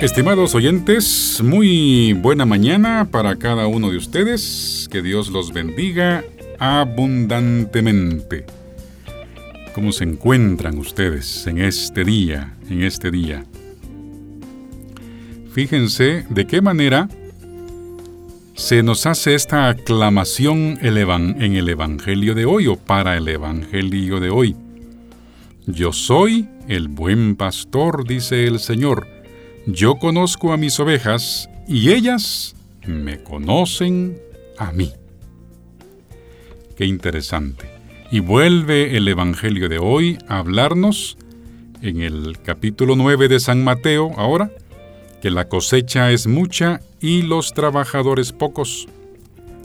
Estimados oyentes, muy buena mañana para cada uno de ustedes. Que Dios los bendiga abundantemente. ¿Cómo se encuentran ustedes en este día, en este día? Fíjense de qué manera se nos hace esta aclamación en el Evangelio de hoy o para el Evangelio de hoy. Yo soy el buen pastor, dice el Señor yo conozco a mis ovejas y ellas me conocen a mí. Qué interesante. Y vuelve el Evangelio de hoy a hablarnos en el capítulo 9 de San Mateo ahora, que la cosecha es mucha y los trabajadores pocos.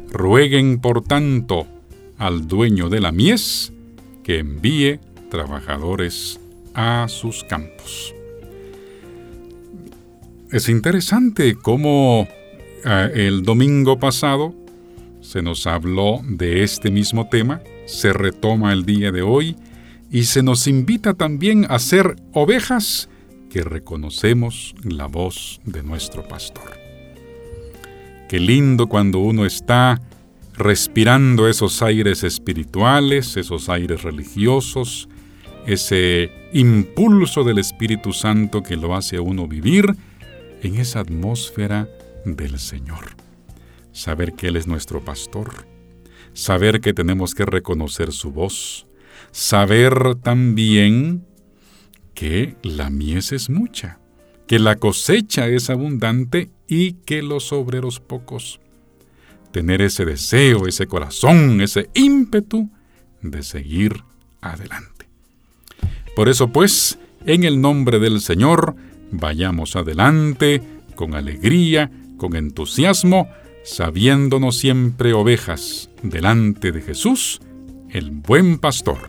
Rueguen, por tanto, al dueño de la mies que envíe trabajadores a sus campos. Es interesante cómo eh, el domingo pasado se nos habló de este mismo tema, se retoma el día de hoy y se nos invita también a ser ovejas que reconocemos la voz de nuestro pastor. Qué lindo cuando uno está respirando esos aires espirituales, esos aires religiosos, ese impulso del Espíritu Santo que lo hace a uno vivir en esa atmósfera del Señor. Saber que Él es nuestro pastor, saber que tenemos que reconocer su voz, saber también que la mies es mucha, que la cosecha es abundante y que los obreros pocos. Tener ese deseo, ese corazón, ese ímpetu de seguir adelante. Por eso pues, en el nombre del Señor, Vayamos adelante con alegría, con entusiasmo, sabiéndonos siempre ovejas delante de Jesús, el buen pastor.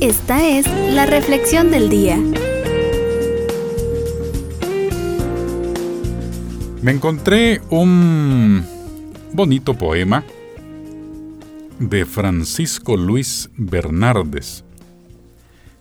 Esta es la reflexión del día. Me encontré un bonito poema de Francisco Luis Bernardes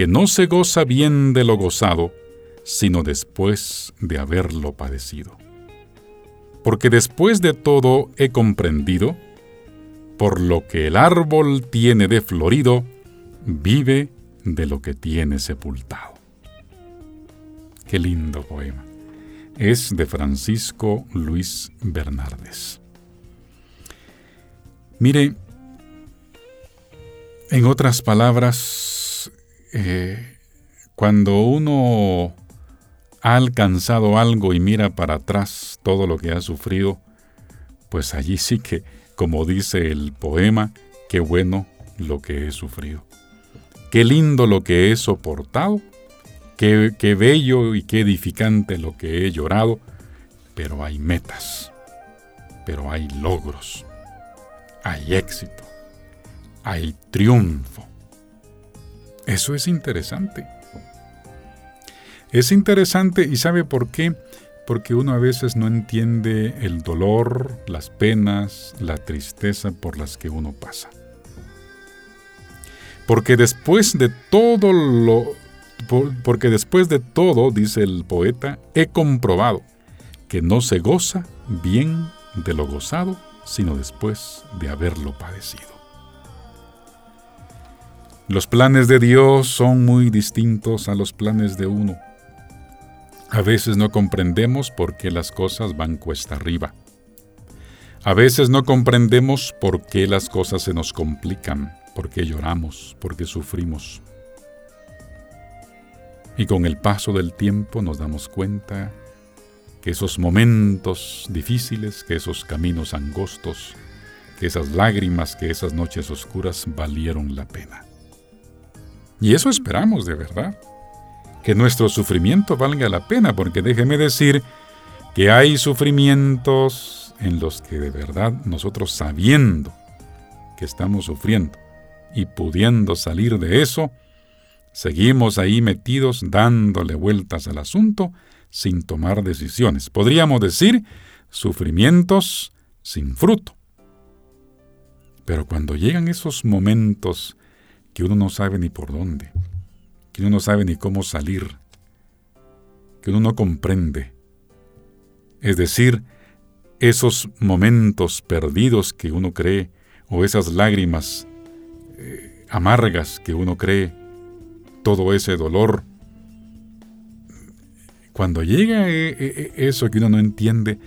que no se goza bien de lo gozado, sino después de haberlo padecido. Porque después de todo he comprendido, por lo que el árbol tiene de florido, vive de lo que tiene sepultado. Qué lindo poema. Es de Francisco Luis Bernardes. Mire, en otras palabras, eh, cuando uno ha alcanzado algo y mira para atrás todo lo que ha sufrido, pues allí sí que, como dice el poema, qué bueno lo que he sufrido. Qué lindo lo que he soportado, qué, qué bello y qué edificante lo que he llorado, pero hay metas, pero hay logros, hay éxito, hay triunfo. Eso es interesante. Es interesante y sabe por qué? Porque uno a veces no entiende el dolor, las penas, la tristeza por las que uno pasa. Porque después de todo lo porque después de todo, dice el poeta, he comprobado que no se goza bien de lo gozado, sino después de haberlo padecido. Los planes de Dios son muy distintos a los planes de uno. A veces no comprendemos por qué las cosas van cuesta arriba. A veces no comprendemos por qué las cosas se nos complican, por qué lloramos, por qué sufrimos. Y con el paso del tiempo nos damos cuenta que esos momentos difíciles, que esos caminos angostos, que esas lágrimas, que esas noches oscuras valieron la pena Y eso esperamos de verdad. Que nuestro sufrimiento valga la pena, porque déjeme decir que hay sufrimientos en los que de verdad nosotros sabiendo que estamos sufriendo y pudiendo salir de eso, seguimos ahí metidos dándole vueltas al asunto sin tomar decisiones. Podríamos decir sufrimientos sin fruto. Pero cuando llegan esos momentos que uno no sabe ni por dónde, que uno no sabe ni cómo salir, que uno no comprende, es decir, esos momentos perdidos que uno cree, o esas lágrimas eh, amargas que uno cree, todo ese dolor, cuando llega eh, eh, eso que uno no entiende,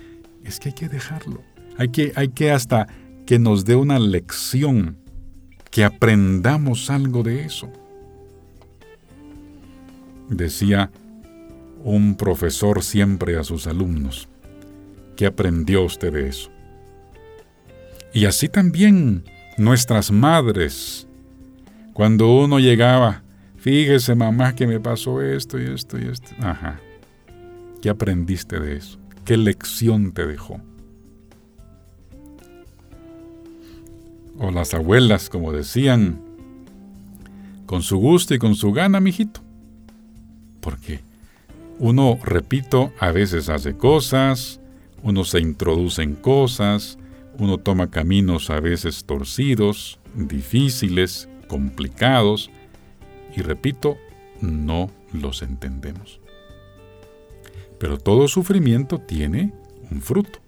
es que hay que dejarlo. Hay que, hay que hasta que nos dé una lección, que aprendamos algo de eso. Decía un profesor siempre a sus alumnos, ¿qué aprendió usted de eso? Y así también nuestras madres, cuando uno llegaba, fíjese mamá que me pasó esto y esto y esto, ajá, ¿qué aprendiste de eso? ¿Qué lección te dejó? O las abuelas, como decían, con su gusto y con su gana, mijito. Porque uno, repito, a veces hace cosas, uno se introduce en cosas, uno toma caminos a veces torcidos, difíciles, complicados, y repito, no los entendemos. Pero todo sufrimiento tiene un fruto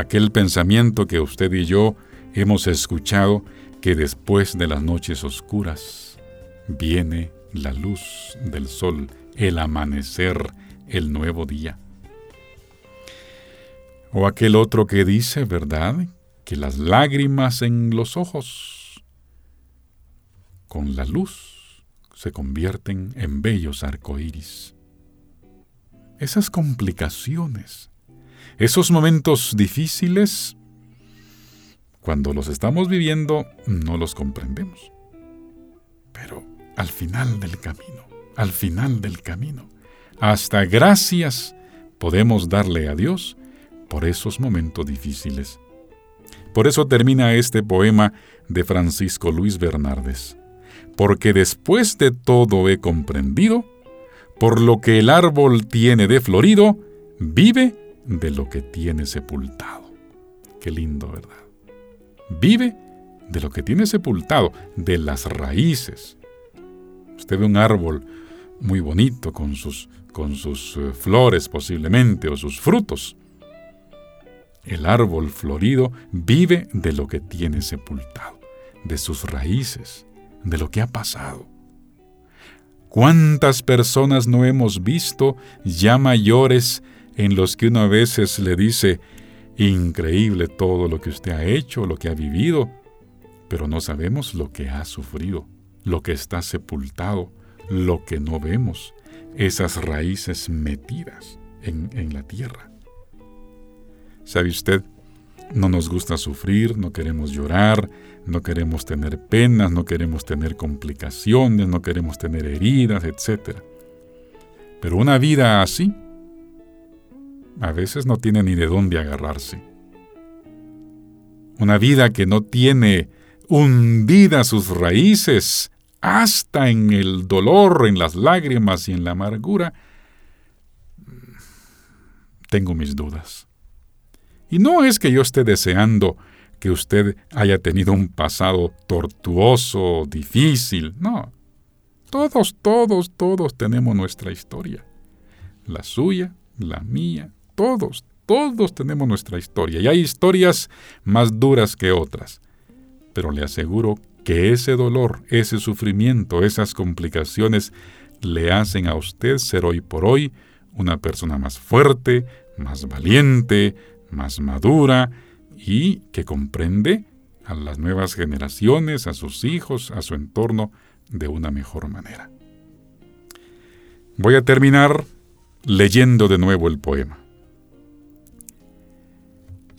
aquel pensamiento que usted y yo hemos escuchado que después de las noches oscuras viene la luz del sol, el amanecer, el nuevo día. O aquel otro que dice, ¿verdad?, que las lágrimas en los ojos con la luz se convierten en bellos arcoíris. Esas complicaciones esos momentos difíciles, cuando los estamos viviendo, no los comprendemos. Pero al final del camino, al final del camino, hasta gracias podemos darle a Dios por esos momentos difíciles. Por eso termina este poema de Francisco Luis Bernardes. Porque después de todo he comprendido, por lo que el árbol tiene de florido, vive de lo que tiene sepultado. Qué lindo, ¿verdad? Vive de lo que tiene sepultado, de las raíces. Usted ve un árbol muy bonito con sus, con sus eh, flores posiblemente o sus frutos. El árbol florido vive de lo que tiene sepultado, de sus raíces, de lo que ha pasado. ¿Cuántas personas no hemos visto ya mayores en los que uno a veces le dice, increíble todo lo que usted ha hecho, lo que ha vivido, pero no sabemos lo que ha sufrido, lo que está sepultado, lo que no vemos, esas raíces metidas en, en la tierra. ¿Sabe usted? No nos gusta sufrir, no queremos llorar, no queremos tener penas, no queremos tener complicaciones, no queremos tener heridas, etc. Pero una vida así a veces no tiene ni de dónde agarrarse. Una vida que no tiene hundidas sus raíces hasta en el dolor, en las lágrimas y en la amargura, tengo mis dudas. Y no es que yo esté deseando que usted haya tenido un pasado tortuoso, difícil, no. Todos, todos, todos tenemos nuestra historia. La suya, la mía, todos, todos tenemos nuestra historia y hay historias más duras que otras. Pero le aseguro que ese dolor, ese sufrimiento, esas complicaciones le hacen a usted ser hoy por hoy una persona más fuerte, más valiente, más madura y que comprende a las nuevas generaciones, a sus hijos, a su entorno de una mejor manera. Voy a terminar leyendo de nuevo el poema.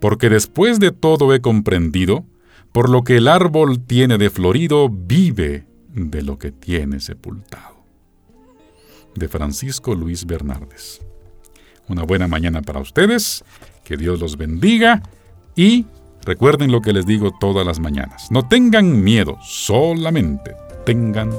Porque después de todo he comprendido, por lo que el árbol tiene de florido, vive de lo que tiene sepultado. De Francisco Luis Bernardes. Una buena mañana para ustedes, que Dios los bendiga y recuerden lo que les digo todas las mañanas. No tengan miedo, solamente tengan